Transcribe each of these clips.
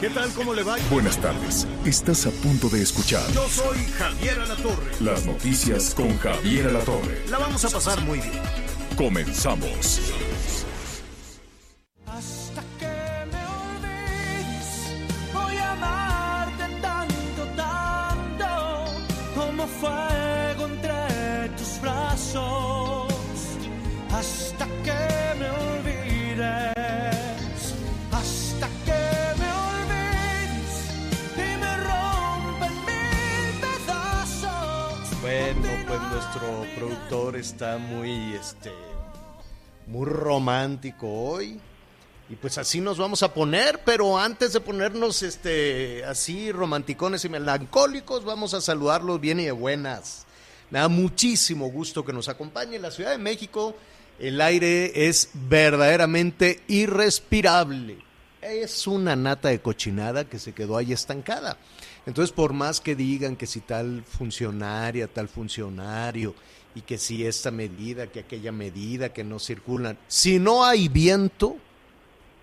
¿Qué tal? ¿Cómo le va? Buenas tardes. Estás a punto de escuchar Yo soy Javier Alatorre. las noticias con Javier Alatorre. La vamos a pasar muy bien. Comenzamos. Hasta que me olvides, voy a amarte tanto, tanto, como fuego entre tus brazos. Hasta que me olvides, nuestro productor está muy, este, muy romántico hoy. Y pues así nos vamos a poner, pero antes de ponernos este así romanticones y melancólicos, vamos a saludarlos bien y de buenas. Me da muchísimo gusto que nos acompañe en la Ciudad de México. El aire es verdaderamente irrespirable. Es una nata de cochinada que se quedó ahí estancada. Entonces, por más que digan que si tal funcionaria, tal funcionario, y que si esta medida, que aquella medida, que no circulan, si no hay viento,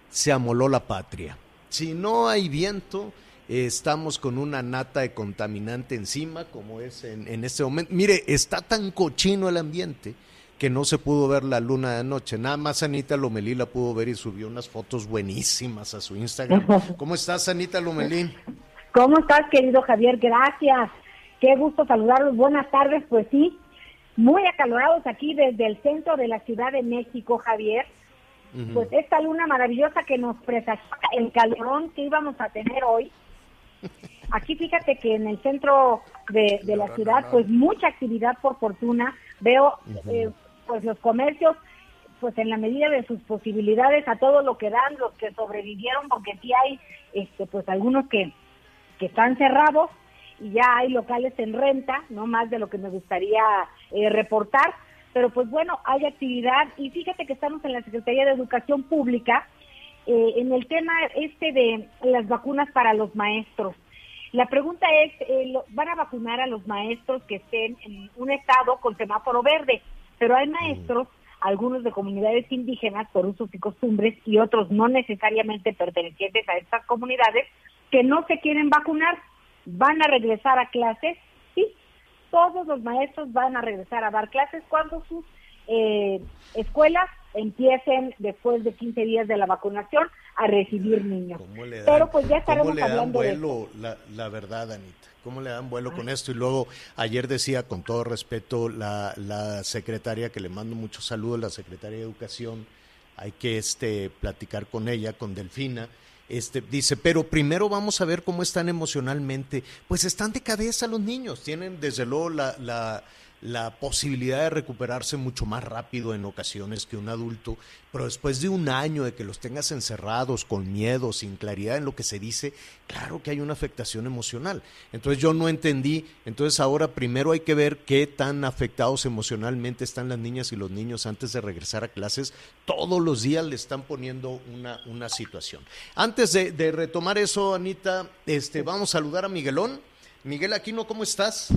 se amoló la patria. Si no hay viento, estamos con una nata de contaminante encima, como es en, en este momento. Mire, está tan cochino el ambiente que no se pudo ver la luna de anoche. Nada más Anita Lomelí la pudo ver y subió unas fotos buenísimas a su Instagram. ¿Cómo estás, Anita Lomelí? ¿Cómo estás, querido Javier? Gracias. Qué gusto saludarlos. Buenas tardes. Pues sí, muy acalorados aquí desde el centro de la Ciudad de México, Javier. Pues esta luna maravillosa que nos presenta el calorón que íbamos a tener hoy. Aquí fíjate que en el centro de, de la ciudad, pues mucha actividad por fortuna. Veo eh, pues los comercios, pues en la medida de sus posibilidades, a todo lo que dan, los que sobrevivieron, porque sí hay este pues algunos que, que están cerrados y ya hay locales en renta, no más de lo que me gustaría eh, reportar, pero pues bueno, hay actividad y fíjate que estamos en la Secretaría de Educación Pública eh, en el tema este de las vacunas para los maestros. La pregunta es, eh, ¿van a vacunar a los maestros que estén en un estado con semáforo verde? Pero hay maestros, algunos de comunidades indígenas por usos y costumbres y otros no necesariamente pertenecientes a estas comunidades, que no se quieren vacunar. ¿Van a regresar a clases? Sí, todos los maestros van a regresar a dar clases cuando sus eh, escuelas empiecen después de 15 días de la vacunación a recibir niños. ¿Cómo le dan, Pero pues ya cómo estaremos le dan hablando de vuelo, la, la verdad, Anita? ¿Cómo le dan vuelo con esto? Y luego, ayer decía, con todo respeto, la, la secretaria, que le mando muchos saludos, la secretaria de Educación, hay que este, platicar con ella, con Delfina, este, dice, pero primero vamos a ver cómo están emocionalmente. Pues están de cabeza los niños, tienen desde luego la, la, la posibilidad de recuperarse mucho más rápido en ocasiones que un adulto, pero después de un año de que los tengas encerrados, con miedo, sin claridad en lo que se dice, claro que hay una afectación emocional. Entonces yo no entendí, entonces ahora primero hay que ver qué tan afectados emocionalmente están las niñas y los niños antes de regresar a clases. Todos los días le están poniendo una, una situación. Antes de, de retomar eso, Anita, este, vamos a saludar a Miguelón. Miguel Aquino, ¿cómo estás?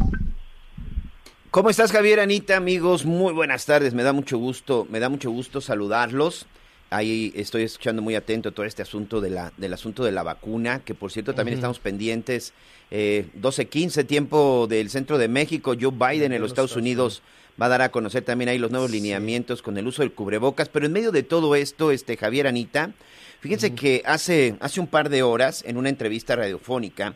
¿Cómo estás, Javier, Anita, amigos? Muy buenas tardes. Me da mucho gusto, me da mucho gusto saludarlos. Ahí estoy escuchando muy atento todo este asunto de la, del asunto de la vacuna, que por cierto también estamos pendientes. Eh, 12-15, tiempo del centro de México. Joe Biden en los Estados Unidos va a dar a conocer también ahí los nuevos lineamientos con el uso del cubrebocas. Pero en medio de todo esto, este Javier, Anita, fíjense que hace, hace un par de horas, en una entrevista radiofónica,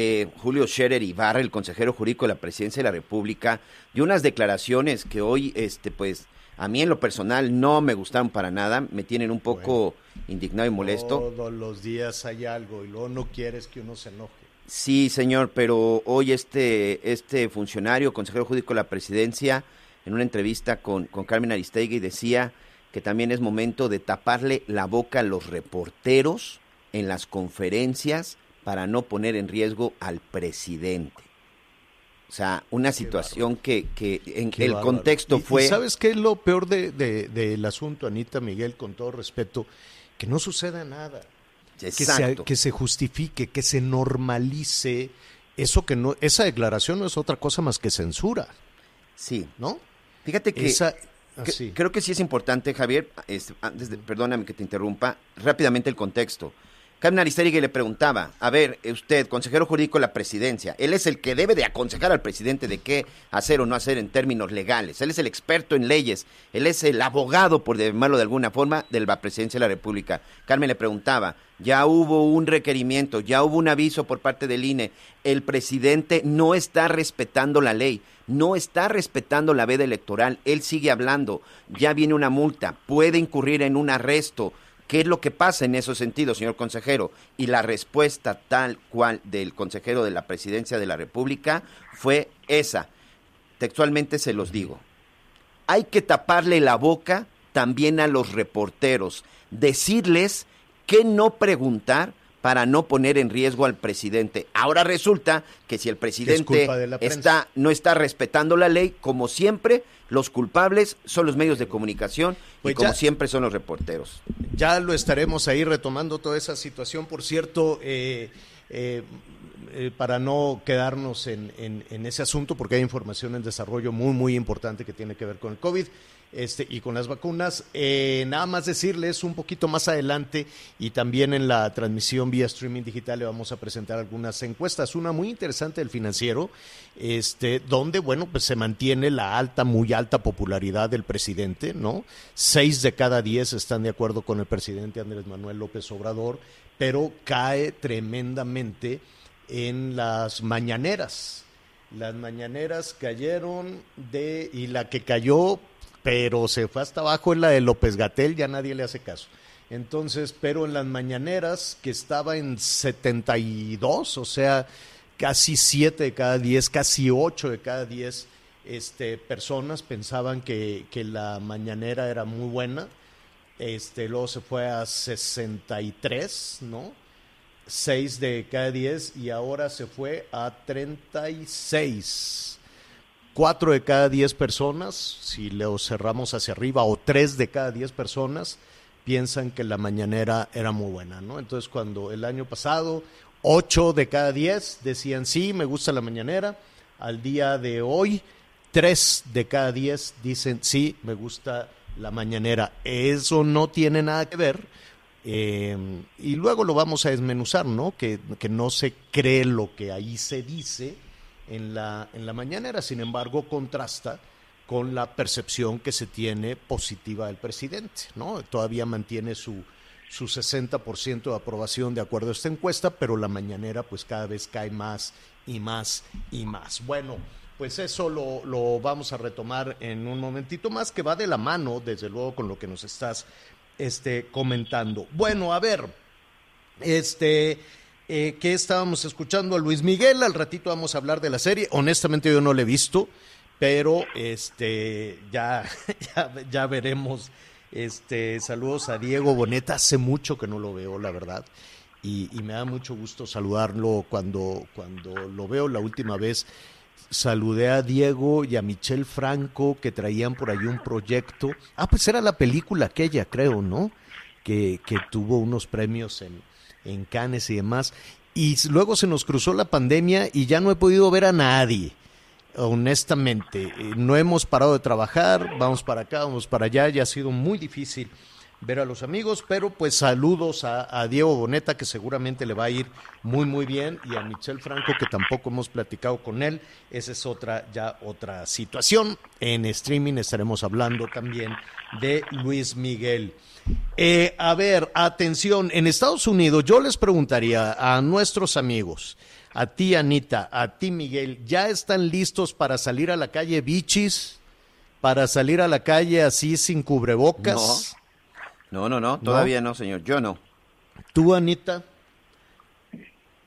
eh, Julio Scherer Ibarra, el consejero jurídico de la Presidencia de la República, dio unas declaraciones que hoy, este, pues, a mí en lo personal no me gustaron para nada, me tienen un poco indignado y molesto. Todos los días hay algo y luego no quieres que uno se enoje. Sí, señor, pero hoy este, este funcionario, consejero jurídico de la presidencia, en una entrevista con, con Carmen Aristegui, decía que también es momento de taparle la boca a los reporteros en las conferencias para no poner en riesgo al presidente. O sea, una situación que, que en Qué el bárbaro. contexto Y- y fue... ¿Sabes qué es lo peor de, de- del asunto, Anita Miguel, con todo respeto? Que no suceda nada. Que se, que se justifique, que se normalice eso que no, esa declaración no es otra cosa más que censura, Sí. ¿no? Fíjate que... Esa, Que-. Creo que sí es importante, Javier, este, antes de, perdóname que te interrumpa, rápidamente el contexto. Carmen Aristegui le preguntaba, a ver, eh, usted, consejero jurídico de la presidencia, él es el que debe de aconsejar al presidente de qué hacer o no hacer en términos legales, él es el experto en leyes, él es el abogado, por llamarlo de alguna forma, de la presidencia de la República. Carmen le preguntaba, ya hubo un requerimiento, ya hubo un aviso por parte del INE, el presidente no está respetando la ley, no está respetando la veda electoral, él sigue hablando, ya viene una multa, puede incurrir en un arresto. ¿Qué es lo que pasa en esos sentidos, señor consejero? Y la respuesta tal cual del consejero de la presidencia de la República fue esa. Textualmente se los digo. Hay que taparle la boca también a los reporteros, decirles qué no preguntar para no poner en riesgo al presidente. Ahora resulta que si el presidente está no está respetando la ley, como siempre, los culpables son los medios de comunicación Pues y como ya- siempre son los reporteros. Ya lo estaremos ahí retomando toda esa situación. Por cierto, eh, eh, eh, para no quedarnos en, en- ese asunto, porque hay información en desarrollo muy, muy importante que tiene que ver con el COVID este, y con las vacunas, eh, nada más decirles un poquito más adelante y también en la transmisión vía streaming digital le vamos a presentar algunas encuestas. Una muy interesante del financiero, este, donde, bueno, pues se mantiene la alta, muy alta popularidad del presidente, ¿no? Seis de cada diez están de acuerdo con el presidente Andrés Manuel López Obrador, pero cae tremendamente en las mañaneras. Las mañaneras cayeron de, y la que cayó, pero se fue hasta abajo es la de López Gatel, ya nadie le hace caso. Entonces, pero en las mañaneras, que estaba en 72, o sea, casi 7 de cada 10, casi 8 de cada 10 este, personas pensaban que, que la mañanera era muy buena. Este, luego se fue a 63, ¿no? 6 de cada 10 y ahora se fue a 36. 4 de cada 10 personas, si lo cerramos hacia arriba, o 3 de cada 10 personas piensan que la mañanera era muy buena, ¿no? Entonces, cuando el año pasado 8 de cada 10 decían sí, me gusta la mañanera, al día de hoy 3 de cada 10 dicen sí, me gusta la mañanera. Eso no tiene nada que ver. Eh, y luego lo vamos a desmenuzar, ¿no? Que, que no se cree lo que ahí se dice en la, en la mañanera, sin embargo, contrasta con la percepción que se tiene positiva del presidente, ¿no? Todavía mantiene su, su 60% de aprobación de acuerdo a esta encuesta, pero la mañanera pues cada vez cae más y más y más. Bueno, pues eso lo, lo vamos a retomar en un momentito más, que va de la mano, desde luego, con lo que nos estás este, comentando. Bueno, a ver, este, eh, que estábamos escuchando a Luis Miguel, al ratito vamos a hablar de la serie. Honestamente yo no la he visto, pero este, ya, ya, veremos. Este, saludos a Diego Boneta, hace mucho que no lo veo, la verdad. Y, y me da mucho gusto saludarlo cuando, cuando lo veo la última vez. Saludé a Diego y a Michelle Franco que traían por ahí un proyecto. Ah, pues era la película aquella, creo, ¿no? Que, que tuvo unos premios en, en Cannes y demás. Y luego se nos cruzó la pandemia y ya no he podido ver a nadie. Honestamente, Eh, no hemos parado de trabajar, vamos para acá, vamos para allá, ya ha sido muy difícil ver a los amigos, pero pues saludos a, Diego Boneta, que seguramente le va a ir muy, muy bien, y a Michelle Franco, que tampoco hemos platicado con él. Esa es otra, ya otra situación. En streaming estaremos hablando también de Luis Miguel. Eh, a ver, atención, en Estados Unidos yo les preguntaría a nuestros amigos, a ti Anita, a ti Miguel, ¿ya están listos para salir a la calle bichis? ¿Para salir a la calle así sin cubrebocas? No, no, no, todavía no, señor, yo no. ¿Tú, Anita?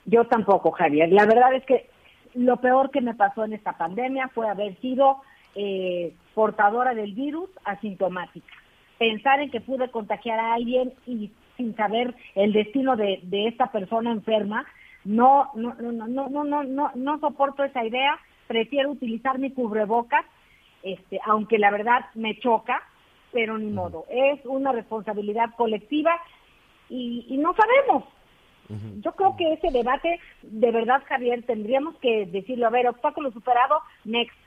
Yo tampoco, Javier. La verdad es que lo peor que me pasó en esta pandemia fue haber sido eh, portadora del virus asintomática. pensar en que pude contagiar a alguien y sin saber el destino de, de esta persona enferma, no, no, no, no, no, no, no, no, no soporto esa idea, prefiero utilizar mi cubrebocas, este, aunque la verdad me choca, pero ni modo, es una responsabilidad colectiva y, y no sabemos. Yo creo que ese debate, de verdad, Javier, tendríamos que decirlo, a ver, obstáculo superado, next.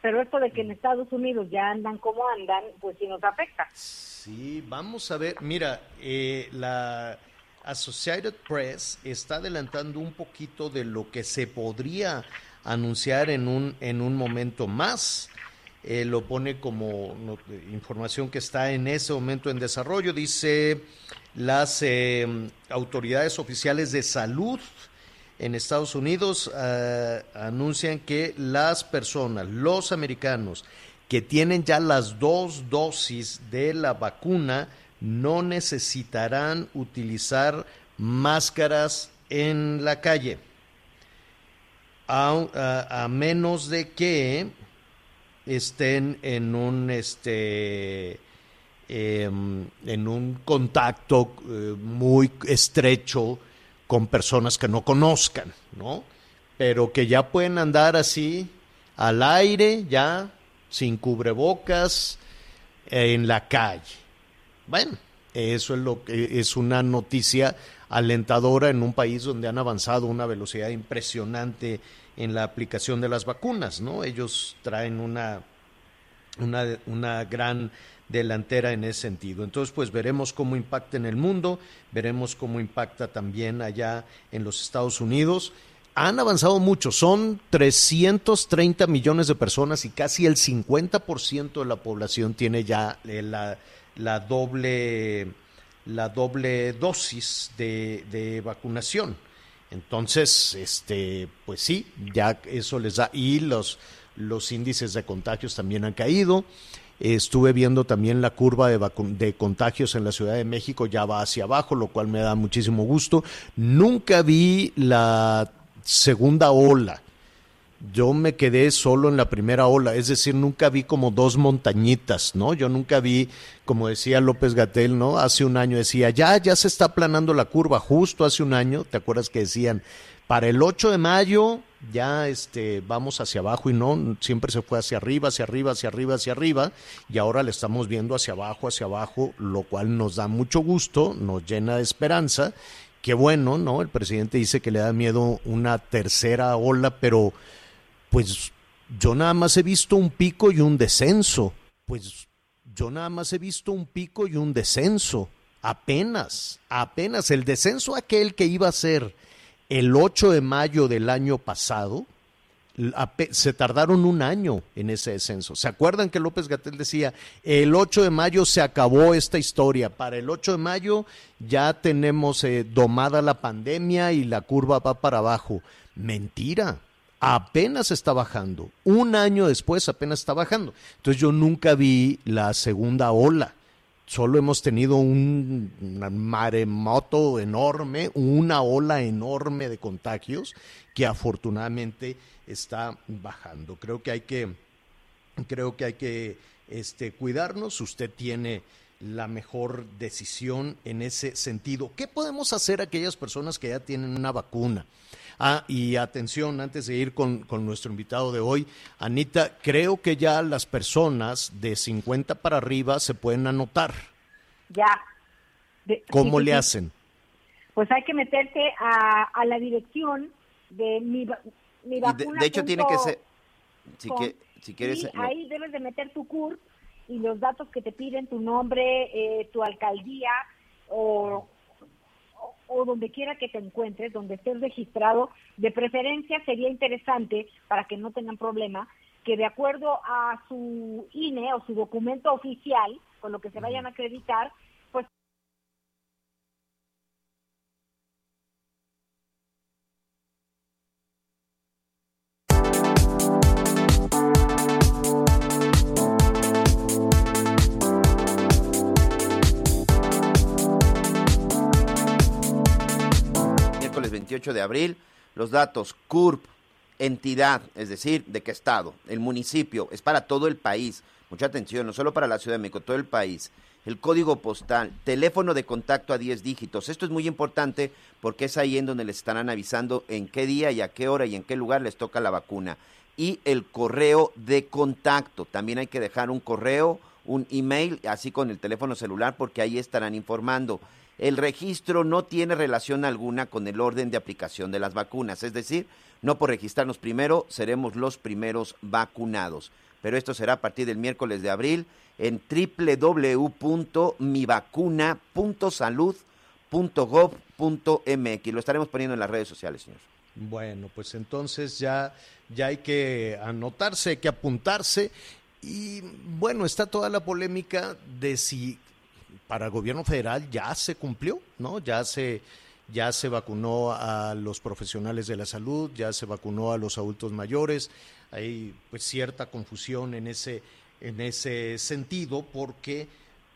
Pero esto de que en Estados Unidos ya andan como andan, pues sí nos afecta. Sí, vamos a ver. Mira, eh, la Associated Press está adelantando un poquito de lo que se podría anunciar en un, en un momento más. Eh, lo pone como información que está en ese momento en desarrollo. Dice las eh, autoridades oficiales de salud en Estados Unidos eh, anuncian que las personas, los americanos que tienen ya las dos dosis de la vacuna, no necesitarán utilizar máscaras en la calle, a menos de que estén en un este em, en un contacto eh, muy estrecho con personas que no conozcan, ¿no? Pero que ya pueden andar así al aire, ya sin cubrebocas en la calle. Bueno, eso es lo que es una noticia alentadora en un país donde han avanzado a una velocidad impresionante en la aplicación de las vacunas, ¿no? Ellos traen una una, una gran delantera en ese sentido. Entonces, pues veremos cómo impacta en el mundo, veremos cómo impacta también allá en los Estados Unidos. Han avanzado mucho, son 330 millones de personas y casi el 50% de la población tiene ya eh, la, la doble la doble dosis de, de vacunación. Entonces, este, pues sí, ya eso les da. Y los, los índices de contagios también han caído. Estuve viendo también la curva de, de contagios en la Ciudad de México, ya va hacia abajo, lo cual me da muchísimo gusto. Nunca vi la segunda ola. Yo me quedé solo en la primera ola, es decir, nunca vi como dos montañitas, ¿no? Yo nunca vi, como decía López Gatel, ¿no? Hace un año decía, ya, ya se está aplanando la curva, justo hace un año, ¿te acuerdas que decían, para el 8 de mayo ya este, vamos hacia abajo y no, siempre se fue hacia arriba, hacia arriba, hacia arriba, hacia arriba, y ahora le estamos viendo hacia abajo, hacia abajo, lo cual nos da mucho gusto, nos llena de esperanza. Qué bueno, ¿no? El presidente dice que le da miedo una tercera ola, pero pues yo nada más he visto un pico y un descenso. Pues yo nada más he visto un pico y un descenso. Apenas, apenas el descenso aquel que iba a ser el 8 de mayo del año pasado, se tardaron un año en ese descenso. ¿Se acuerdan que López Gatel decía, el 8 de mayo se acabó esta historia, para el 8 de mayo ya tenemos eh, domada la pandemia y la curva va para abajo? Mentira, apenas está bajando. Un año después apenas está bajando. Entonces yo nunca vi la segunda ola. Solo hemos tenido un maremoto enorme, una ola enorme de contagios que afortunadamente está bajando. Creo que hay que, creo que hay que este, cuidarnos. Usted tiene la mejor decisión en ese sentido. ¿Qué podemos hacer aquellas personas que ya tienen una vacuna? Ah, y atención, antes de ir con, con nuestro invitado de hoy, Anita, creo que ya las personas de 50 para arriba se pueden anotar. Ya. De- ¿Cómo sí, le sí. hacen? Pues hay que meterse a, a la dirección de mi, mi de, vacuna. de hecho tiene que ser, si, com. que, si quieres, Sí, no, ahí debes de meter tu CURP y los datos que te piden, tu nombre, eh, tu alcaldía o, o, donde quiera que te encuentres, donde estés registrado. De preferencia sería interesante, para que no tengan problema, que de acuerdo a su INE o su documento oficial, con lo que se vayan a acreditar, miércoles 28 de abril, los datos CURP, entidad, es decir, de qué estado, el municipio, es para todo el país, mucha atención, no solo para la Ciudad de México, todo el país. el código postal, teléfono de contacto a 10 dígitos. Esto es muy importante porque es ahí en donde les estarán avisando en qué día y a qué hora y en qué lugar les toca la vacuna. Y el correo de contacto. También hay que dejar un correo, un email, así con el teléfono celular porque ahí estarán informando. El registro no tiene relación alguna con el orden de aplicación de las vacunas, es decir, no por registrarnos primero seremos los primeros vacunados. Pero esto será a partir del miércoles de abril en www.mivacuna.salud.gov.mx. Lo estaremos poniendo en las redes sociales, señor. Bueno, pues entonces ya, ya hay que anotarse, hay que apuntarse. Y bueno, está toda la polémica de si para el gobierno federal ya se cumplió, ¿no? Ya se, ya se vacunó a los profesionales de la salud, ya se vacunó a los adultos mayores. Hay pues cierta confusión en ese, en ese sentido porque,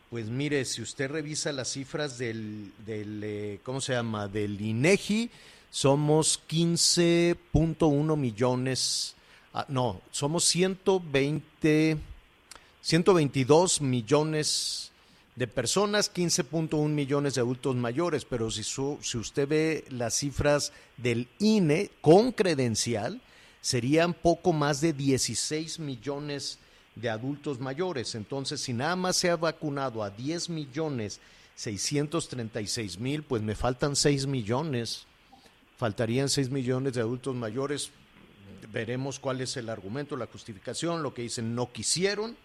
pues mire, si usted revisa las cifras del, del eh, ¿cómo se llama? Del INEGI, somos 15.1 millones, ah, no, somos 120, 122 millones de personas, 15.1 millones de adultos mayores, pero si, su, si usted ve las cifras del INE con credencial, serían poco más de 16 millones de adultos mayores. Entonces, si nada más se ha vacunado a 10 millones 636 mil, pues me faltan 6 millones. Faltarían 6 millones de adultos mayores. Veremos cuál es el argumento, la justificación, lo que dicen no quisieron.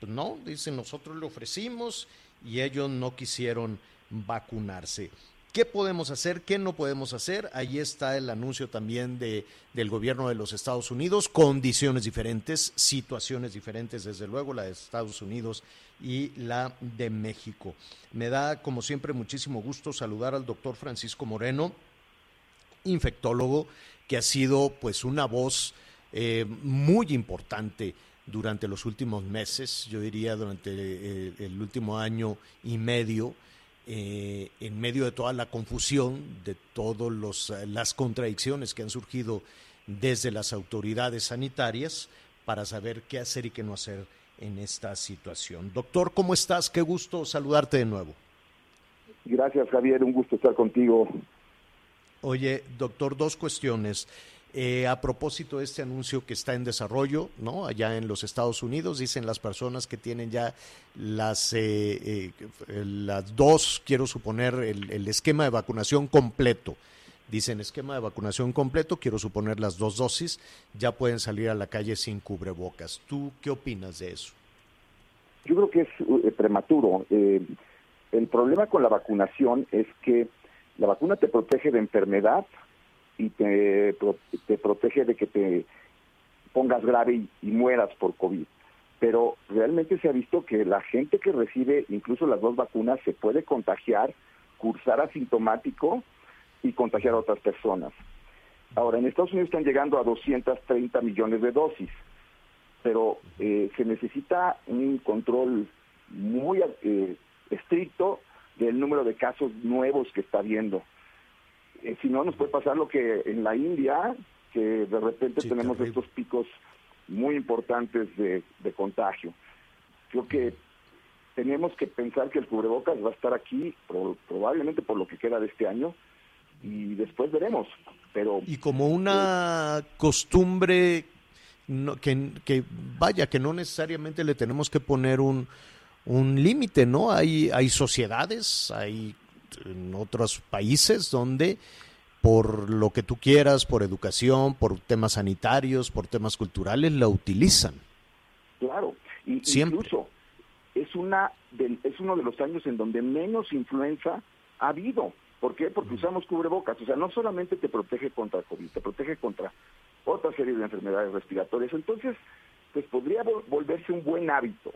Pues no, dicen nosotros le ofrecimos y ellos no quisieron vacunarse. ¿Qué podemos hacer? ¿Qué no podemos hacer? Ahí está el anuncio también de, del gobierno de los Estados Unidos, condiciones diferentes, situaciones diferentes, desde luego, la de Estados Unidos y la de México. Me da, como siempre, muchísimo gusto saludar al doctor Francisco Moreno, infectólogo, que ha sido pues una voz eh, muy importante durante los últimos meses, yo diría durante el, el último año y medio, eh, en medio de toda la confusión, de todas las contradicciones que han surgido desde las autoridades sanitarias para saber qué hacer y qué no hacer en esta situación. Doctor, ¿cómo estás? Qué gusto saludarte de nuevo. Gracias, Javier. Un gusto estar contigo. Oye, doctor, dos cuestiones. Eh, a propósito de este anuncio que está en desarrollo, ¿no? Allá en los Estados Unidos, dicen las personas que tienen ya las, eh, eh, las dos, quiero suponer, el, el, esquema de vacunación completo. Dicen esquema de vacunación completo, quiero suponer las dos dosis, ya pueden salir a la calle sin cubrebocas. ¿Tú qué opinas de eso? Yo creo que es prematuro. el problema con la vacunación es que la vacuna te protege de enfermedad, y te, te protege de que te pongas grave y, y, mueras por COVID. Pero realmente se ha visto que la gente que recibe incluso las dos vacunas se puede contagiar, cursar asintomático y contagiar a otras personas. Ahora, en Estados Unidos están llegando a 230 millones de dosis, pero eh, se necesita un control muy eh, estricto del número de casos nuevos que está habiendo eh, si no nos puede pasar lo que en la India, que de repente sí, tenemos terrible. estos picos muy importantes de, de, contagio. Creo que tenemos que pensar que el cubrebocas va a estar aquí pro, probablemente por lo que queda de este año y después veremos. Pero y como una eh, costumbre no, que, que vaya que no necesariamente le tenemos que poner un un límite, ¿no? Hay hay sociedades, hay en otros países donde por lo que tú quieras, por educación, por temas sanitarios, por temas culturales, la utilizan. Claro, y Siempre. incluso es una del, es uno de los años en donde menos influenza ha habido. ¿Por qué? Porque mm. usamos cubrebocas. O sea, no solamente te protege contra COVID, te protege contra otra serie de enfermedades respiratorias. Entonces, pues podría volverse un buen hábito.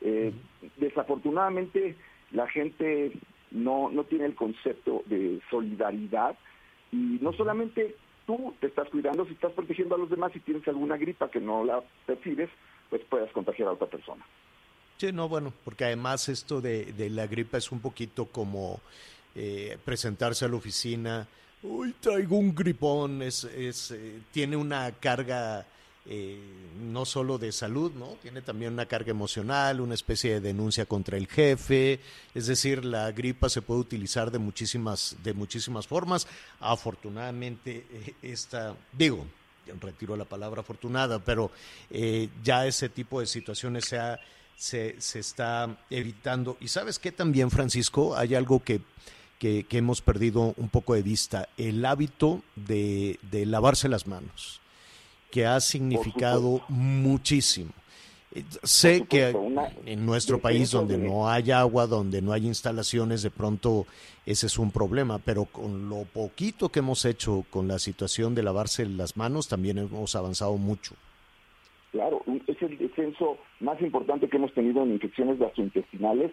Eh. Desafortunadamente, la gente no, no tiene el concepto de solidaridad y no solamente tú te estás cuidando, si estás protegiendo a los demás, si tienes alguna gripa que no la percibes, pues puedas contagiar a otra persona. Sí, no, bueno, porque además esto de, de la gripa es un poquito como eh, presentarse a la oficina, uy, traigo un gripón, es, es, eh, tiene una carga eh, no solo de salud, ¿no? Tiene también una carga emocional, una especie de denuncia contra el jefe, es decir, la gripa se puede utilizar de muchísimas, de muchísimas formas. Afortunadamente, eh, esta, digo, retiro la palabra afortunada, pero eh, ya ese tipo de situaciones se, ha- se, se está evitando. Y sabes qué también, Francisco, hay algo que, que, que hemos perdido un poco de vista, el hábito de, de lavarse las manos, que ha significado muchísimo. Eh, Sé que en nuestro país donde de- no hay agua, donde no hay instalaciones, de pronto ese es un problema, pero con lo poquito que hemos hecho con la situación de lavarse las manos, también hemos avanzado mucho. Claro, es el descenso más importante que hemos tenido en infecciones gastrointestinales.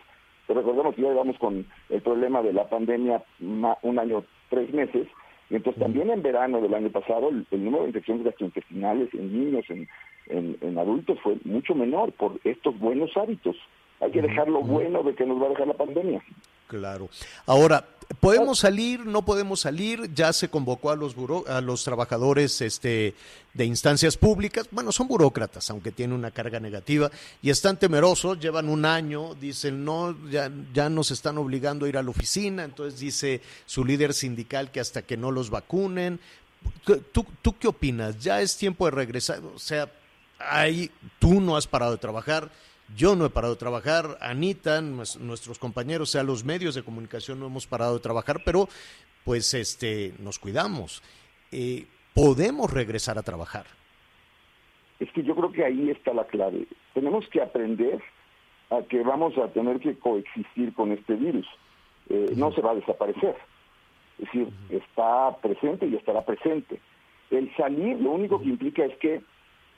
Recordemos que ya llevamos con el problema de la pandemia un año, tres meses, y entonces también en verano del año pasado el, el número de infecciones gastrointestinales en niños, en, en- en adultos fue mucho menor por estos buenos hábitos. Hay que dejar lo bueno de que nos va a dejar la pandemia. Claro. Ahora, ¿podemos salir? ¿No podemos salir? Ya se convocó a los buro- a los trabajadores este, de instancias públicas. Bueno, son burócratas, aunque tienen una carga negativa y están temerosos. Llevan un año, dicen, no, ya, ya nos están obligando a ir a la oficina. Entonces dice su líder sindical que hasta que no los vacunen. ¿Tú, tú qué opinas? ¿Ya es tiempo de regresar? O sea, ahí tú no has parado de trabajar. Yo no he parado de trabajar, Anita, nues- nuestros compañeros, o sea, los medios de comunicación no hemos parado de trabajar, pero pues este nos cuidamos. Eh, podemos regresar a trabajar. Es que yo creo que ahí está la clave. Tenemos que aprender a que vamos a tener que coexistir con este virus. Eh, No se va a desaparecer. Es decir, está presente y estará presente. El salir lo único que implica es que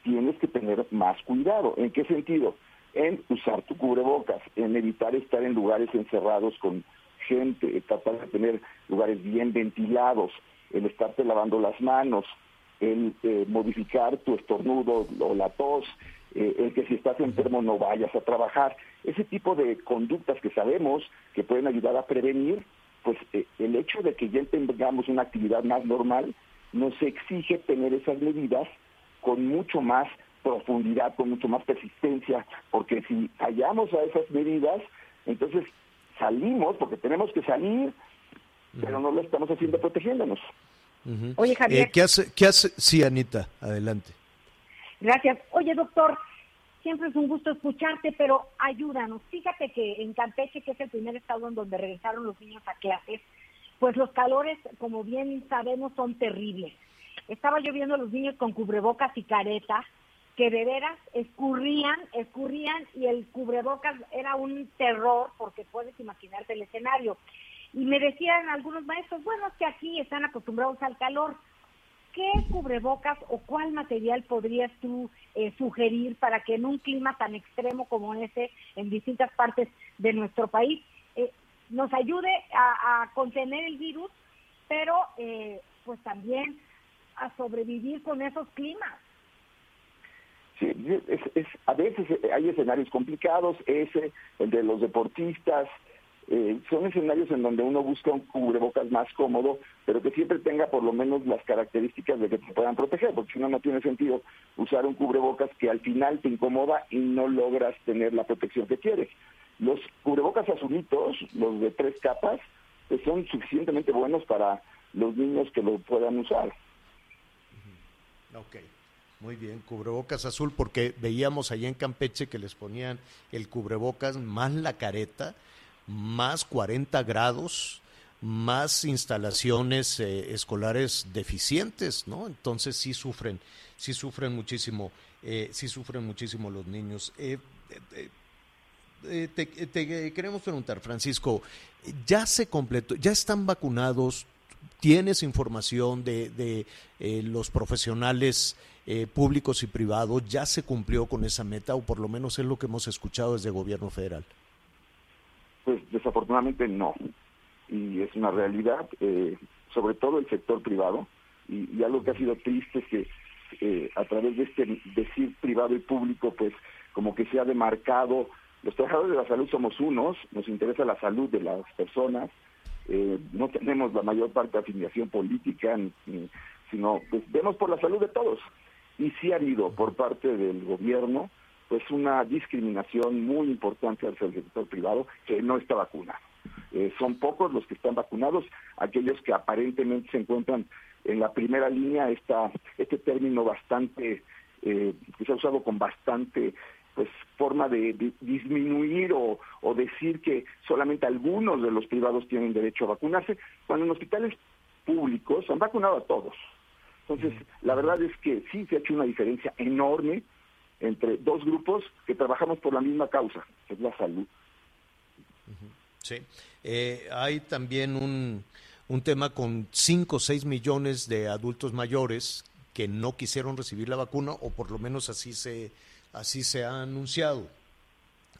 tienes que tener más cuidado. ¿En qué sentido? En usar tu cubrebocas, en evitar estar en lugares encerrados con gente, tratar de tener lugares bien ventilados, el estarte lavando las manos, el eh, modificar tu estornudo o la tos, eh, el que si estás enfermo no vayas a trabajar. Ese tipo de conductas que sabemos que pueden ayudar a prevenir, pues eh, el hecho de que ya tengamos una actividad más normal nos exige tener esas medidas con mucho más profundidad, con mucho más persistencia, porque si fallamos a esas medidas, entonces salimos, porque tenemos que salir, pero no lo estamos haciendo protegiéndonos. Oye, Javier. Eh, ¿qué, hace, ¿Qué hace? Sí, Anita, adelante. Gracias. Oye, doctor, siempre es un gusto escucharte, pero ayúdanos. Fíjate que en Campeche, que es el primer estado en donde regresaron los niños a clases, pues los calores, como bien sabemos, son terribles. Estaba yo viendo a los niños con cubrebocas y careta, que de veras escurrían, escurrían, y el cubrebocas era un terror, porque puedes imaginarte el escenario. Y me decían algunos maestros, bueno, es que aquí están acostumbrados al calor. ¿Qué cubrebocas o cuál material podrías tú eh, sugerir para que en un clima tan extremo como ese en distintas partes de nuestro país eh, nos ayude a, contener el virus, pero eh, pues también a sobrevivir con esos climas? Sí, es, es- a veces eh, hay escenarios complicados, ese, el de los deportistas, eh, son escenarios en donde uno busca un cubrebocas más cómodo, pero que siempre tenga por lo menos las características de que te puedan proteger, porque si no, no tiene sentido usar un cubrebocas que al final te incomoda y no logras tener la protección que quieres. Los cubrebocas azulitos, los de tres capas, pues son suficientemente buenos para los niños que lo puedan usar. Ok, muy bien, cubrebocas azul, porque veíamos allá en Campeche que les ponían el cubrebocas más la careta, más 40 grados, más instalaciones eh, escolares deficientes, ¿no? Entonces sí sufren, sí sufren muchísimo, eh, sí sufren muchísimo los niños. Eh, te, queremos preguntar, Francisco, ¿ya se completó, ya están vacunados? ¿Tienes información de, los profesionales eh, públicos y privados? ¿Ya se cumplió con esa meta o por lo menos es lo que hemos escuchado desde gobierno federal? Pues desafortunadamente no. Y es una realidad, eh, sobre todo el sector privado. Y, algo que ha sido triste es que eh, a través de este decir privado y público, pues como que se ha demarcado, los trabajadores de la salud somos unos, nos interesa la salud de las personas, eh, no tenemos la mayor parte de afiliación política, sino pues vemos por la salud de todos. Y sí ha habido por parte del gobierno pues una discriminación muy importante hacia el sector privado que no está vacunado. Eh, son pocos los que están vacunados, aquellos que aparentemente se encuentran en la primera línea, esta, este término bastante, eh, que se ha usado con bastante pues forma de, de disminuir o, o decir que solamente algunos de los privados tienen derecho a vacunarse, cuando en hospitales públicos han vacunado a todos. Entonces, la verdad es que sí se ha hecho una diferencia enorme entre dos grupos que trabajamos por la misma causa, que es la salud. Sí. Eh, hay también un, un tema con 5 o 6 millones de adultos mayores que no quisieron recibir la vacuna, o por lo menos así se, así se ha anunciado.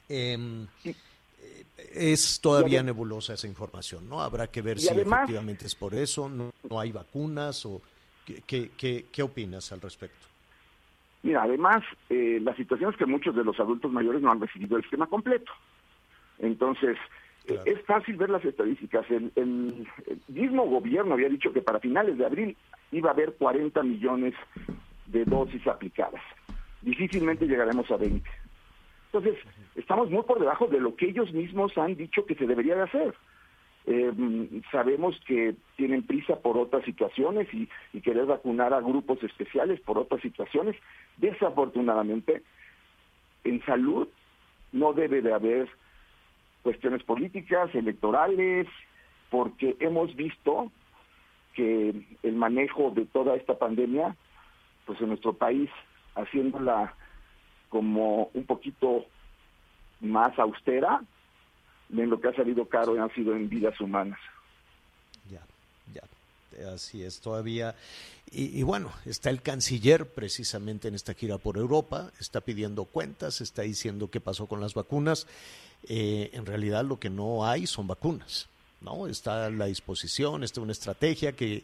Em, eh, es todavía nebulosa esa información, ¿no? Habrá que ver si además- efectivamente es por eso, no, no hay vacunas, o ¿qué, qué, opinas al respecto? Mira, además, eh, la situación es que muchos de los adultos mayores no han recibido el esquema completo. Entonces, eh, es fácil ver las estadísticas. El, el- el mismo gobierno había dicho que para finales de abril iba a haber 40 millones de dosis aplicadas. Difícilmente llegaremos a 20. Entonces, estamos muy por debajo de lo que ellos mismos han dicho que se debería de hacer. Eh, sabemos que tienen prisa por otras situaciones y, y querer vacunar a grupos especiales por otras situaciones. Desafortunadamente, en salud no debe de haber cuestiones políticas, electorales, porque hemos visto que el manejo de toda esta pandemia, pues en nuestro país, haciéndola como un poquito más austera, en lo que ha salido caro han sido en vidas humanas. Ya, ya, así es todavía. Y, y bueno, está el canciller precisamente en esta gira por Europa, está pidiendo cuentas, está diciendo qué pasó con las vacunas. Eh, en realidad lo que no hay son vacunas, ¿no? Está la disposición, está una estrategia que,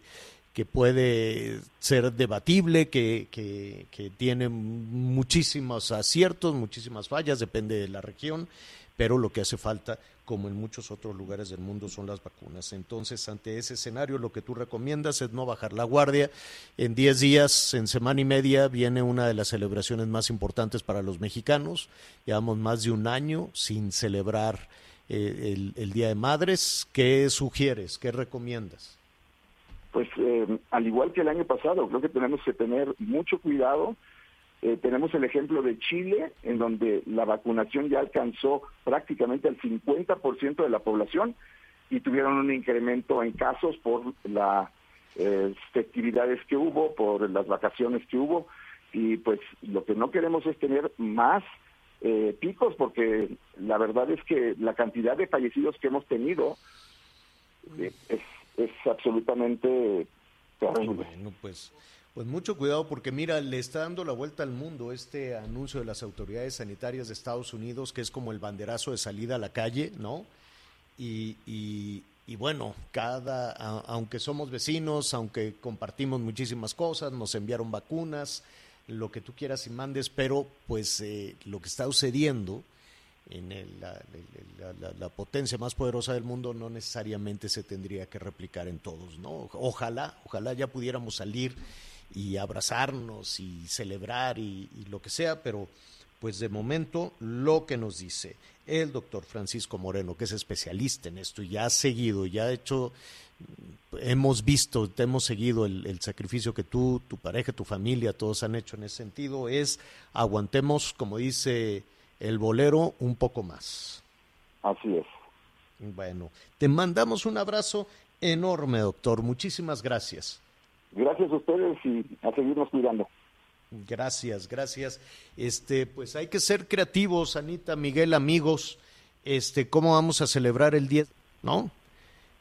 que puede ser debatible, que, que, que tiene muchísimos aciertos, muchísimas fallas, depende de la región, pero lo que hace falta, como en muchos otros lugares del mundo, son las vacunas. Entonces, ante ese escenario, lo que tú recomiendas es no bajar la guardia. En 10 días, en semana y media, viene una de las celebraciones más importantes para los mexicanos. Llevamos más de un año sin celebrar eh, el, el Día de Madres. ¿Qué sugieres? ¿Qué recomiendas? Pues eh, al igual que el año pasado, creo que tenemos que tener mucho cuidado. Eh, tenemos el ejemplo de Chile, en donde la vacunación ya alcanzó prácticamente el 50% de la población y tuvieron un incremento en casos por las festividades que hubo, por las vacaciones que hubo. Y pues lo que no queremos es tener más eh, picos, porque la verdad es que la cantidad de fallecidos que hemos tenido eh, es, es absolutamente terrible. Bueno, pues, pues mucho cuidado porque mira, le está dando la vuelta al mundo este anuncio de las autoridades sanitarias de Estados Unidos, que es como el banderazo de salida a la calle, ¿no? Y, y, y bueno, cada, aunque somos vecinos, aunque compartimos muchísimas cosas, nos enviaron vacunas, lo que tú quieras y mandes, pero pues eh, lo que está sucediendo en el- la- la- la potencia más poderosa del mundo no necesariamente se tendría que replicar en todos, ¿no? Ojalá, ojalá ya pudiéramos salir y abrazarnos y celebrar y, y lo que sea, pero pues de momento lo que nos dice el doctor Francisco Moreno, que es especialista en esto y ya ha seguido, ya ha hecho, hemos visto, te hemos seguido el, el sacrificio que tú, tu pareja, tu familia, todos han hecho en ese sentido, es aguantemos, como dice el bolero, un poco más. Así es. Bueno, te mandamos un abrazo enorme, doctor. Muchísimas gracias. Gracias a ustedes y a seguirnos cuidando. Gracias, gracias. Este, pues hay que ser creativos, Anita, Miguel, amigos. Este, ¿cómo vamos a celebrar el 10? ¿No?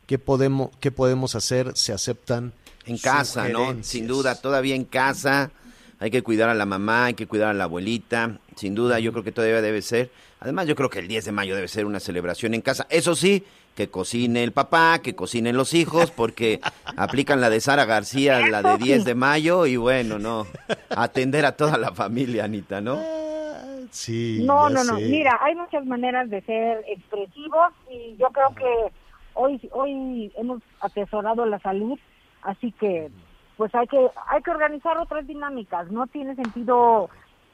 ¿Qué podemos, qué podemos hacer? Se aceptan En casa, ¿no? Sin duda, todavía en casa. Hay que cuidar a la mamá, hay que cuidar a la abuelita. Sin duda, yo creo que todavía debe ser. Además, yo creo que el 10 de mayo debe ser una celebración en casa. Eso sí, que cocine el papá, que cocinen los hijos, porque aplican la de Sara García, la de 10 de mayo, y bueno, no. Atender a toda la familia, Anita, ¿no? Sí. No, ya no, no. Mira, hay muchas maneras de ser expresivos y yo creo que hoy hoy hemos atesorado la salud, así que pues hay que hay que organizar otras dinámicas. No tiene sentido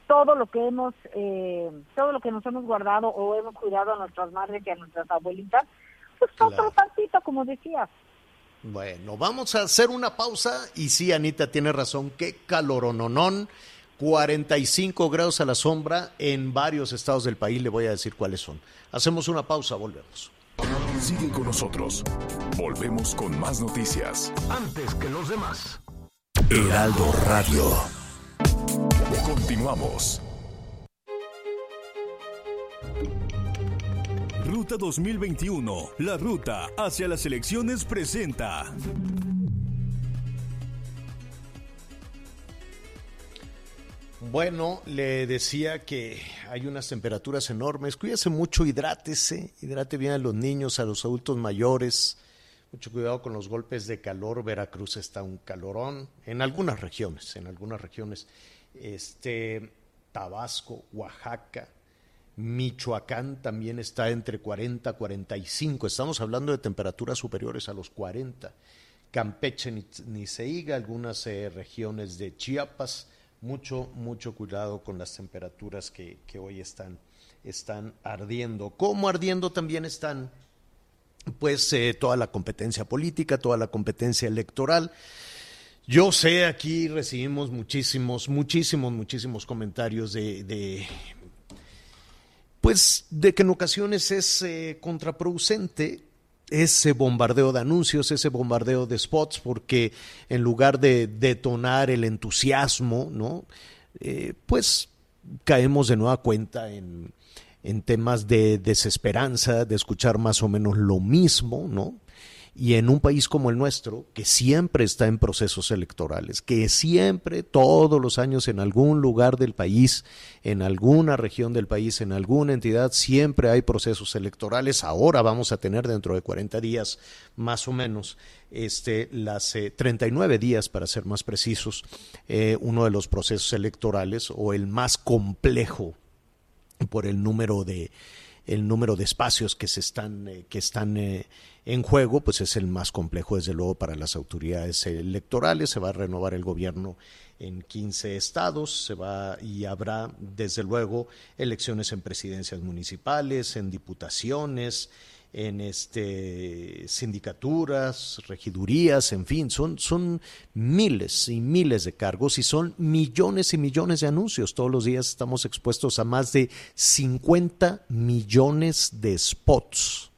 todo lo que hemos eh, todo lo que nos hemos guardado o hemos cuidado a nuestras madres y a nuestras abuelitas, pues otro tantito, como decías. Bueno, vamos a hacer una pausa y sí, Anita tiene razón, qué calorononón. 45 grados a la sombra en varios estados del país, le voy a decir cuáles son. Hacemos una pausa, volvemos. Sigue con nosotros. Volvemos con más noticias. Antes que los demás. Heraldo Radio. Continuamos. Ruta 2021, la ruta hacia las elecciones presenta. Bueno, le decía que hay unas temperaturas enormes. Cuídese mucho, hidrátese, hidrate bien a los niños, a los adultos mayores. Mucho cuidado con los golpes de calor. Veracruz está un calorón en algunas regiones, en algunas regiones. Este Tabasco, Oaxaca, Michoacán también está entre 40 y 45. Estamos hablando de temperaturas superiores a los 40. Campeche ni, ni se diga, algunas eh, regiones de Chiapas mucho, mucho cuidado con las temperaturas que, que hoy están, están ardiendo. Como ardiendo también están pues eh, toda la competencia política, toda la competencia electoral. Yo sé, aquí recibimos muchísimos, muchísimos, muchísimos comentarios de pues, de que en ocasiones es eh, contraproducente ese bombardeo de anuncios, ese bombardeo de spots, porque en lugar de detonar el entusiasmo, ¿no? Eh, pues caemos de nueva cuenta en, en temas de desesperanza, de escuchar más o menos lo mismo, ¿no? Y en un país como el nuestro, que siempre está en procesos electorales, que siempre, todos los años, en algún lugar del país, en alguna región del país, en alguna entidad, siempre hay procesos electorales. Ahora vamos a tener dentro de 40 días, más o menos, este, las eh, 39 días, para ser más precisos, eh, uno de los procesos electorales o el más complejo por el número de el número de espacios que se están eh, que están eh, en juego pues es el más complejo desde luego para las autoridades electorales se va a renovar el gobierno en 15 estados se va y habrá desde luego elecciones en presidencias municipales en diputaciones en este sindicaturas, regidurías, en fin, son, son miles y miles de cargos y son millones y millones de anuncios. Todos los días estamos expuestos a más de 50 millones de spots.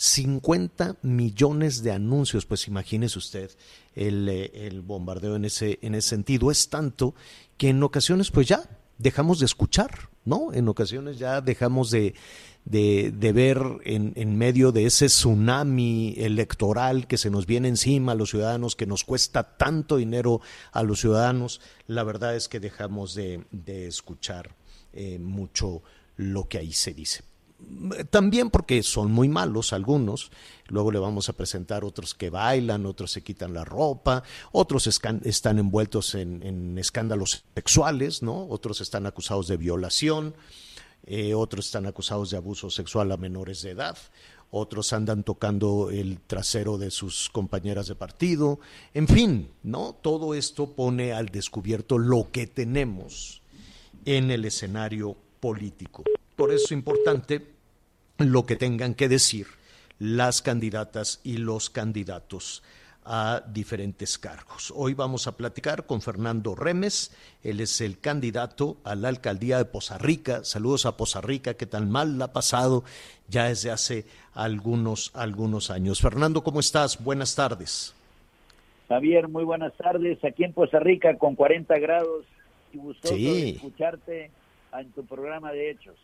50 millones de anuncios, pues imagínese usted el, el bombardeo en ese, en ese sentido. Es tanto que en ocasiones pues ya dejamos de escuchar, ¿no? En ocasiones ya dejamos de, de, de ver en, en, medio de ese tsunami electoral que se nos viene encima a los ciudadanos, que nos cuesta tanto dinero a los ciudadanos, la verdad es que dejamos de, de escuchar eh, mucho lo que ahí se dice. También porque son muy malos algunos, luego le vamos a presentar otros que bailan, otros se quitan la ropa, otros están envueltos en, escándalos sexuales, ¿no? otros están acusados de violación, eh, otros están acusados de abuso sexual a menores de edad, otros andan tocando el trasero de sus compañeras de partido, en fin, ¿no? Todo esto pone al descubierto lo que tenemos en el escenario político. Por eso es importante lo que tengan que decir las candidatas y los candidatos a diferentes cargos. Hoy vamos a platicar con Fernando Remes, él es el candidato a la alcaldía de Poza Rica. Saludos a Poza Rica, que tan mal la ha pasado ya desde hace algunos, algunos años. Fernando, ¿cómo estás? Buenas tardes. Javier, muy buenas tardes. Aquí en Poza Rica con 40 grados y gustoso Sí. escucharte en tu programa de hechos.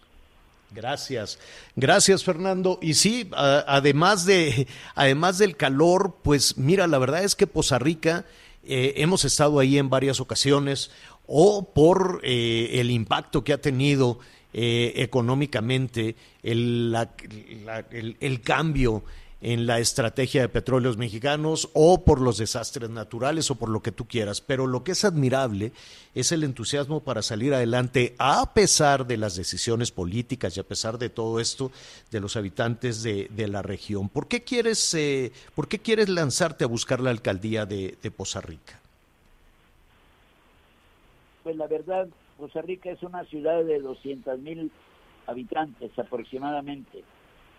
Gracias, gracias Fernando. Y sí, además de, además del calor, pues mira, la verdad es que Poza Rica eh, hemos estado ahí en varias ocasiones o por eh, el impacto que ha tenido eh, económicamente el, la- el cambio en la estrategia de petróleos mexicanos o por los desastres naturales o por lo que tú quieras. Pero lo que es admirable es el entusiasmo para salir adelante a pesar de las decisiones políticas y a pesar de todo esto de los habitantes de, de la región. ¿Por qué quieres, eh, por qué quieres lanzarte a buscar la alcaldía de, de Poza Rica? Pues la verdad, Costa Rica es una ciudad de 200 mil habitantes aproximadamente,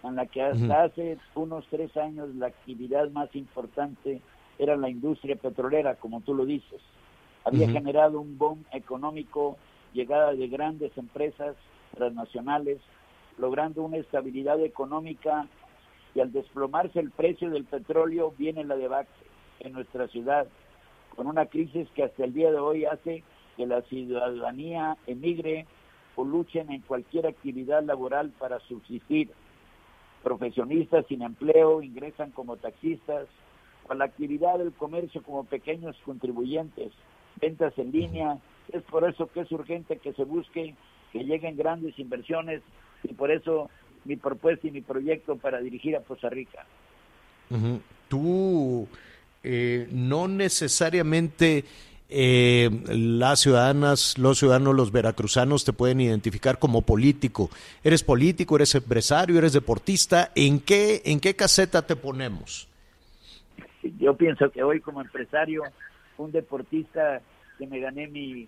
en la que hasta hace unos tres años la actividad más importante era la industria petrolera, como tú lo dices. Había generado un boom económico, llegada de grandes empresas transnacionales, logrando una estabilidad económica y al desplomarse el precio del petróleo viene la debacle en nuestra ciudad, con una crisis que hasta el día de hoy hace que la ciudadanía emigre o luchen en cualquier actividad laboral para subsistir. Profesionistas sin empleo ingresan como taxistas o a la actividad del comercio como pequeños contribuyentes, ventas en línea. Es por eso que es urgente que se busque que lleguen grandes inversiones y por eso mi propuesta y mi proyecto para dirigir a Costa Rica. Ujú. Tú eh, no necesariamente eh, las ciudadanas, los ciudadanos, los veracruzanos te pueden identificar como político. Eres político, eres empresario, eres deportista. ¿En qué, en qué caseta te ponemos? Yo pienso que hoy como empresario, un deportista que me gané mi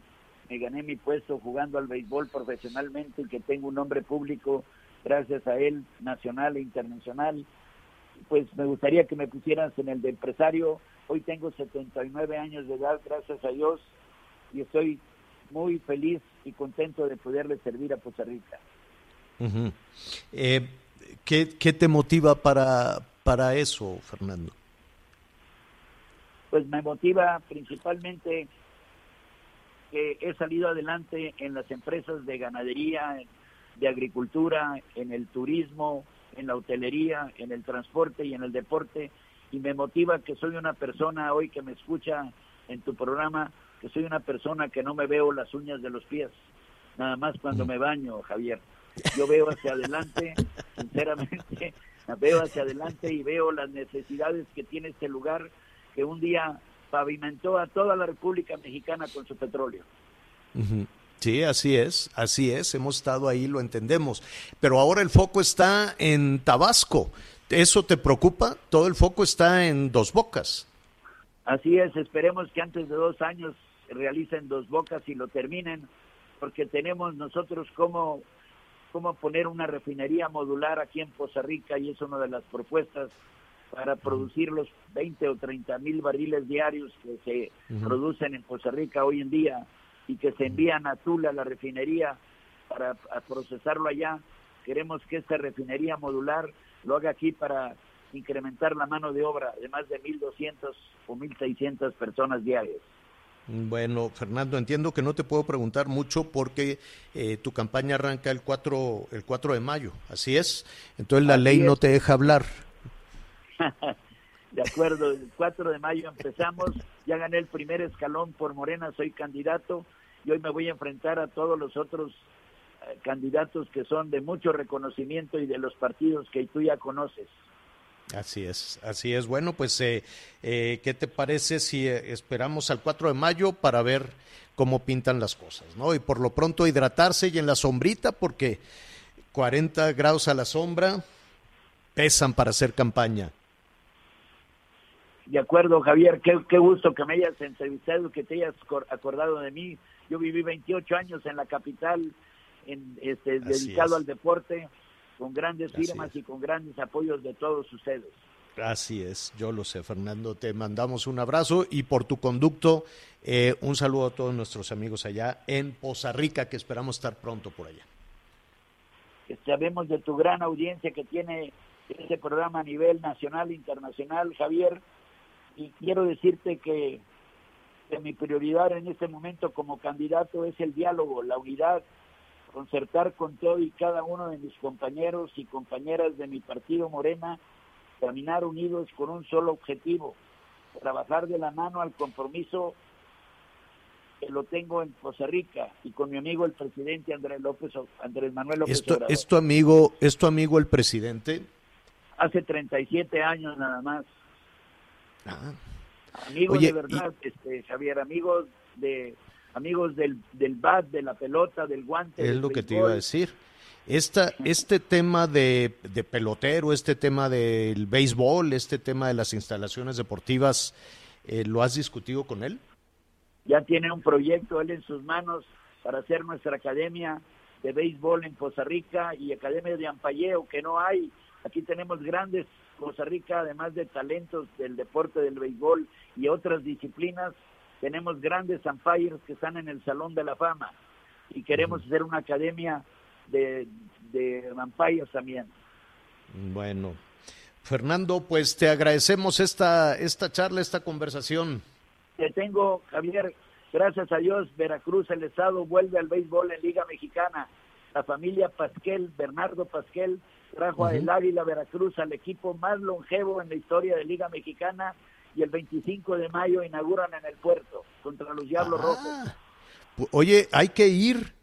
me gané mi puesto jugando al béisbol profesionalmente y que tengo un nombre público gracias a él, nacional e internacional, pues me gustaría que me pusieras en el de empresario. Hoy tengo 79 años de edad, gracias a Dios, y estoy muy feliz y contento de poderle servir a Costa Rica. Eh, ¿qué, qué te motiva para, para eso, Fernando? Pues me motiva principalmente que he salido adelante en las empresas de ganadería, de agricultura, en el turismo, en la hotelería, en el transporte y en el deporte. Y me motiva que soy una persona hoy que me escucha en tu programa, que soy una persona que no me veo las uñas de los pies, nada más cuando me baño, Javier. Yo veo hacia adelante, sinceramente, veo hacia adelante y veo las necesidades que tiene este lugar que un día pavimentó a toda la República Mexicana con su petróleo. Sí, así es, así es, hemos estado ahí, lo entendemos. Pero ahora el foco está en Tabasco. ¿Eso te preocupa? Todo el foco está en Dos Bocas. Así es, esperemos que antes de dos años realicen dos bocas y lo terminen, porque tenemos nosotros cómo, cómo poner una refinería modular aquí en Poza Rica y es una de las propuestas para producir los 20 o 30 mil barriles diarios que se producen en Costa Rica hoy en día y que se envían a Tula, la refinería, para a procesarlo allá. Queremos que esta refinería modular lo haga aquí para incrementar la mano de obra de más de 1.200 o 1.600 personas diarias. Bueno, Fernando, entiendo que no te puedo preguntar mucho porque eh, tu campaña arranca el 4, el 4 de mayo, así es. Entonces la Así ley no te deja hablar. de acuerdo, el 4 de mayo empezamos, ya gané el primer escalón por Morena, soy candidato y hoy me voy a enfrentar a todos los otros candidatos que son de mucho reconocimiento y de los partidos que tú ya conoces. Así es, así es. Bueno, pues, eh, eh, ¿qué te parece si eh, esperamos al 4 de mayo para ver cómo pintan las cosas, ¿no? Y por lo pronto hidratarse y en la sombrita, porque 40 grados a la sombra pesan para hacer campaña. De acuerdo, Javier, qué, qué gusto que me hayas entrevistado, que te hayas cor- acordado de mí. Yo viví 28 años en la capital, en, este, dedicado es. al deporte, con grandes firmas y con grandes apoyos de todos ustedes. Así es, yo lo sé, Fernando. Te mandamos un abrazo y por tu conducto, eh, un saludo a todos nuestros amigos allá en Poza Rica, que esperamos estar pronto por allá. Sabemos de tu gran audiencia que tiene este programa a nivel nacional e internacional, Javier, y quiero decirte que, que mi prioridad en este momento como candidato es el diálogo, la unidad, concertar con todo y cada uno de mis compañeros y compañeras de mi partido Morena, caminar unidos con un solo objetivo, trabajar de la mano al compromiso que lo tengo en Costa Rica y con mi amigo el presidente Andrés López Andrés Manuel López Esto, Obrador. es tu amigo, es tu amigo el presidente. Hace 37 años nada más. Amigos Ah. Oye, de verdad, este, Javier, amigos de amigos del, del bat, de la pelota, del guante. Es del lo que te iba a decir. Esta, este tema de, de pelotero, este tema del béisbol, este tema de las instalaciones deportivas, eh, ¿lo has discutido con él? ya tiene un proyecto él en sus manos para hacer nuestra academia de béisbol en Costa Rica y academia de ampalleo que no hay. Aquí tenemos grandes Costa Rica, además de talentos del deporte del béisbol y otras disciplinas, tenemos grandes umpires que están en el Salón de la Fama y queremos hacer una academia de, de umpires también. Bueno, Fernando, pues te agradecemos esta, esta charla, esta conversación. Te tengo, Javier, gracias a Dios, Veracruz, el Estado, vuelve al béisbol en Liga Mexicana. La familia Pasquel, Bernardo Pasquel, trajo a el Águila Veracruz al equipo más longevo en la historia de Liga Mexicana y el 25 de mayo inauguran en el puerto contra los Diablos Ah. Rojos. Oye, hay que ir.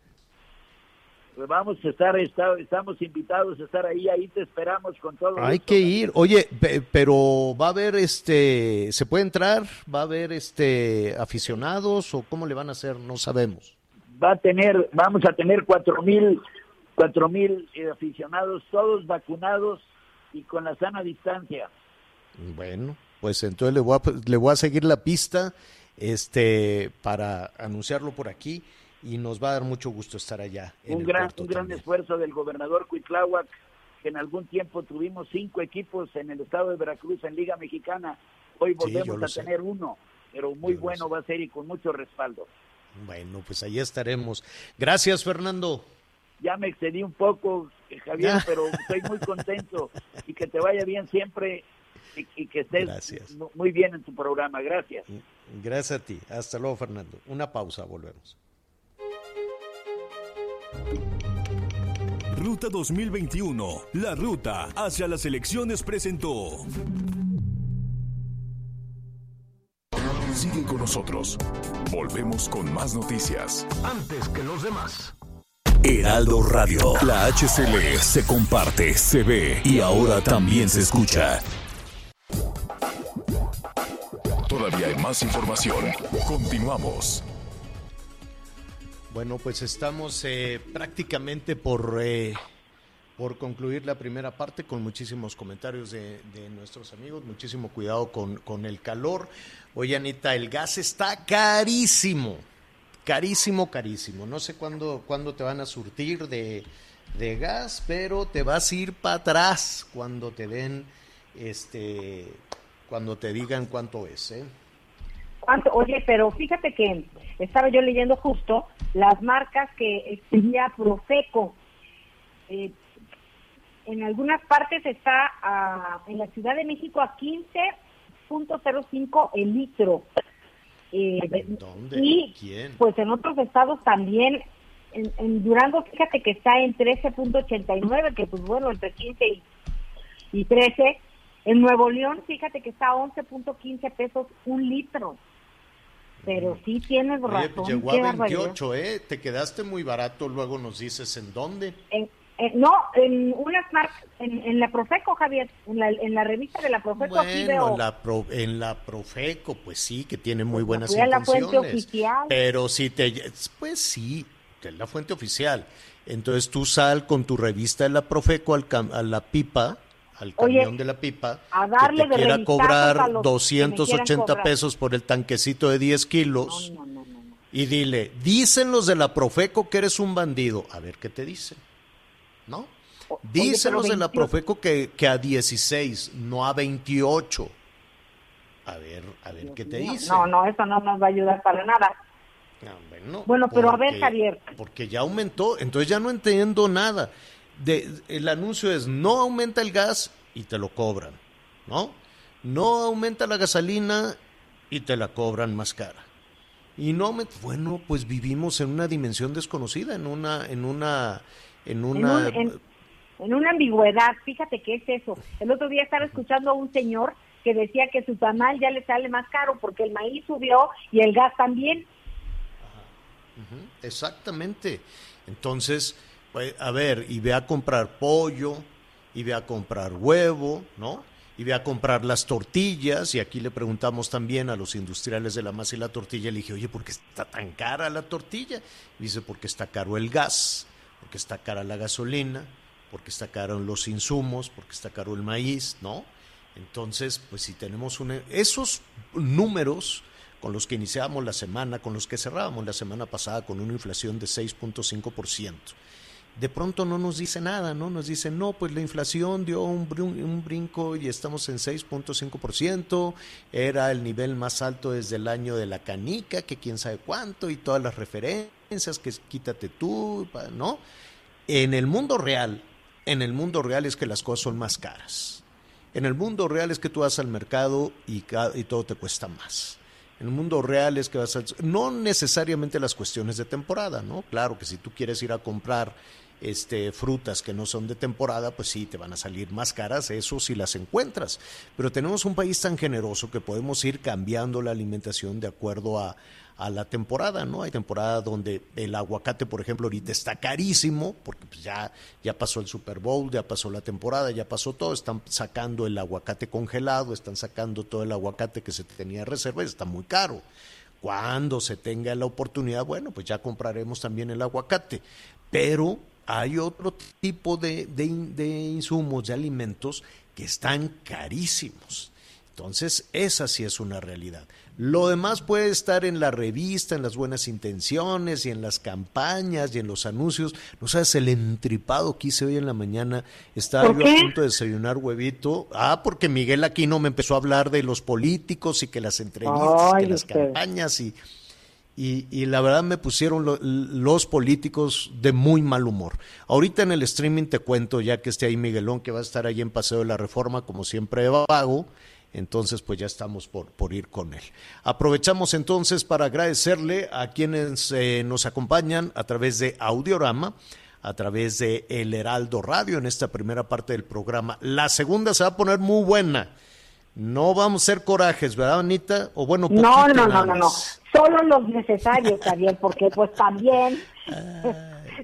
Pues vamos a estar, está- estamos invitados a estar ahí, ahí te esperamos con todo. Hay gusto. que ir. Oye, pe- pero va a haber este, ¿se puede entrar? ¿Va a haber este aficionados o cómo le van a hacer? No sabemos. Va a tener, vamos a tener cuatro mil, cuatro mil eh, aficionados, todos vacunados y con la sana distancia. Bueno, pues entonces le voy a, le voy a seguir la pista este para anunciarlo por aquí y nos va a dar mucho gusto estar allá. un gran, un gran también. esfuerzo del gobernador Cuitláhuac, que en algún tiempo tuvimos cinco equipos en el estado de Veracruz en Liga Mexicana. Hoy volvemos a sé. tener uno, pero muy bueno va a ser y con mucho respaldo. Bueno, pues ahí estaremos. Gracias, Fernando. Ya me excedí un poco, Javier, pero estoy muy contento y que te vaya bien siempre y, y que estés Gracias. mu- muy bien en tu programa. Gracias. Gracias a ti. Hasta luego, Fernando. Una pausa, volvemos. Ruta 2021, la ruta hacia las elecciones presentó. Sigue con nosotros. Volvemos con más noticias. Antes que los demás. Heraldo Radio. La HCL se comparte, se ve y ahora también se escucha. Información. Continuamos. Bueno, pues estamos eh, prácticamente por, eh, por concluir la primera parte con muchísimos comentarios de, de nuestros amigos. Muchísimo cuidado con, con el calor. Oye, Anita, el gas está carísimo. Carísimo, carísimo. No sé cuándo, cuándo te van a surtir de, de gas, pero te vas a ir para atrás cuando te den, este, cuando te digan cuánto es, ¿eh? ¿Cuánto? Oye, pero fíjate que estaba yo leyendo justo las marcas que expedía Profeco. Eh, en algunas partes está a- en la Ciudad de México a 15.05 el litro. Eh, ¿Dónde? Y ¿Quién? pues en otros estados también. En, en Durango, fíjate que está en 13.89, que pues bueno, entre 15 y, y 13. En Nuevo León, fíjate que está a 11.15 pesos un litro. Pero sí tienes Oye, razón. pues llegó a barbaridad. 28, ¿eh? Te quedaste muy barato, luego nos dices en dónde. En- en- no, en unas marcas, en, en la Profeco, Javier, en la, en la revista de la Profeco aquí Bueno, veo. en la, Pro- en la Profeco, pues sí, que tiene muy buenas fui a la fuente intenciones. oficial. Pero si te... Pues sí, que es la fuente oficial. Entonces tú sal con tu revista de la Profeco al a la pipa, al Oye, camión de la pipa, a darle que te de quiera cobrar a los que me 280 quieran cobrar. pesos por el tanquecito de 10 kilos. Y dile, dicen los de la Profeco que eres un bandido. A ver qué te dicen. ¿No? Dicen los de la 28. Profeco que, que a 16, no a 28. A ver, a ver qué te No, dicen. No, no, eso no nos va a ayudar para nada. Bueno, Bueno, pero a ver, Javier. Porque ya aumentó, entonces ya no entiendo nada. De, el anuncio es, no aumenta el gas y te lo cobran, ¿no? No aumenta la gasolina y te la cobran más cara. Y no aumenta, bueno, pues vivimos en una dimensión desconocida, en una, en una, en En, una... un- en- en una ambigüedad, fíjate que es eso. El otro día estaba escuchando a un señor que decía que su tamal ya le sale más caro porque el maíz subió y el gas también. Exactamente. Entonces, pues, a ver, y ve a comprar pollo, y ve a comprar huevo, ¿no? Y ve a comprar las tortillas, y aquí le preguntamos también a los industriales de la masa y la tortilla, le dije, oye, ¿por qué está tan cara la tortilla? Dice, porque está caro el gas, porque está cara la gasolina, porque está caro los insumos, porque está caro el maíz, ¿no? Entonces, pues si tenemos un... Esos números con los que iniciamos la semana, con los que cerrábamos la semana pasada con una inflación de 6.5%. De pronto no nos dice nada, ¿no? Nos dicen, no, pues la inflación dio un, brin- un brinco y estamos en 6.5%, era el nivel más alto desde el año de la canica, que quién sabe cuánto, y todas las referencias, que quítate tú, ¿no? En el mundo real, en el mundo real es que las cosas son más caras. En el mundo real es que tú vas al mercado y, y todo te cuesta más. En el mundo real es que vas a... No necesariamente las cuestiones de temporada, ¿no? Claro que si tú quieres ir a comprar este, frutas que no son de temporada, pues sí, te van a salir más caras, eso si las encuentras. Pero tenemos un país tan generoso que podemos ir cambiando la alimentación de acuerdo a, la temporada, ¿no? Hay temporada donde el aguacate, por ejemplo, ahorita está carísimo, porque pues ya, ya pasó el Super Bowl, ya pasó la temporada, ya pasó todo, están sacando el aguacate congelado, están sacando todo el aguacate que se tenía reserva está muy caro. Cuando se tenga la oportunidad, bueno, pues ya compraremos también el aguacate. Pero hay otro tipo de, de de insumos, de alimentos que están carísimos. Entonces, esa sí es una realidad. Lo demás puede estar en la revista, en las buenas intenciones y en las campañas y en los anuncios. No sabes el entripado que hice hoy en la mañana. Estaba ¿Por yo qué? a punto de desayunar huevito. Ah, porque Miguel Aquino me empezó a hablar de los políticos y que las entrevistas, Ay, que las usted. campañas y, y, y la verdad me pusieron lo- los políticos de muy mal humor. Ahorita en el streaming te cuento, ya que esté ahí Miguelón, que va a estar ahí en Paseo de la Reforma, como siempre vago. Entonces, pues ya estamos por, por ir con él. Aprovechamos entonces para agradecerle a quienes eh, nos acompañan a través de Audiorama, a través de El Heraldo Radio en esta primera parte del programa. La segunda se va a poner muy buena. No vamos a hacer corajes, ¿verdad, Anita? O bueno, No, poquito no, no, no, no. más. Solo los necesarios, Javier, porque pues también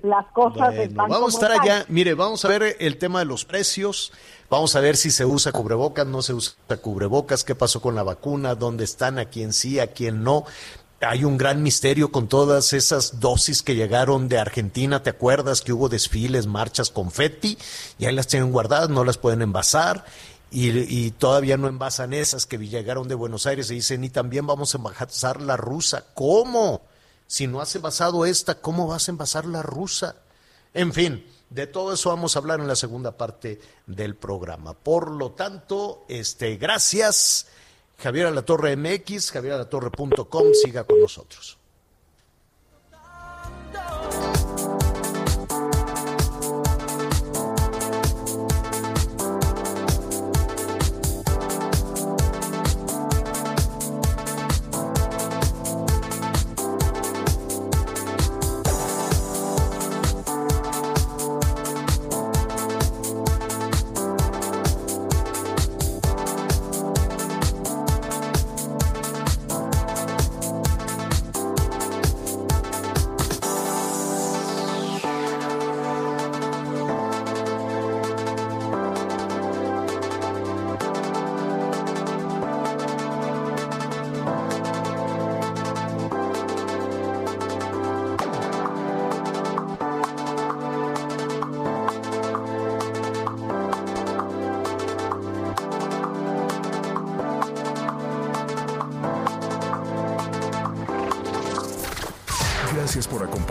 las cosas Bueno, están vamos a estar allá. Mire, vamos a ver el tema de los precios. Vamos a ver si se usa cubrebocas, no se usa cubrebocas, qué pasó con la vacuna, dónde están, a quién sí, a quién no. Hay un gran misterio con todas esas dosis que llegaron de Argentina. ¿Te acuerdas que hubo desfiles, marchas, confeti? Y ahí las tienen guardadas, no las pueden envasar. Y, todavía no envasan esas que llegaron de Buenos Aires y dicen, y también vamos a envasar la rusa. ¿Cómo? Si no has envasado esta, ¿cómo vas a envasar la rusa? En fin, de todo eso vamos a hablar en la segunda parte del programa. Por lo tanto, este, gracias. Javier Alatorre MX, javieralatorre.com, siga con nosotros.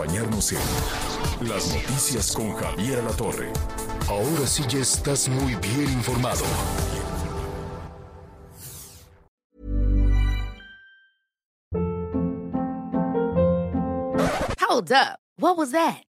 Acompañarnos en Las Noticias con Javier La Torre. Ahora sí ya estás muy bien informado. Hold up. What was that?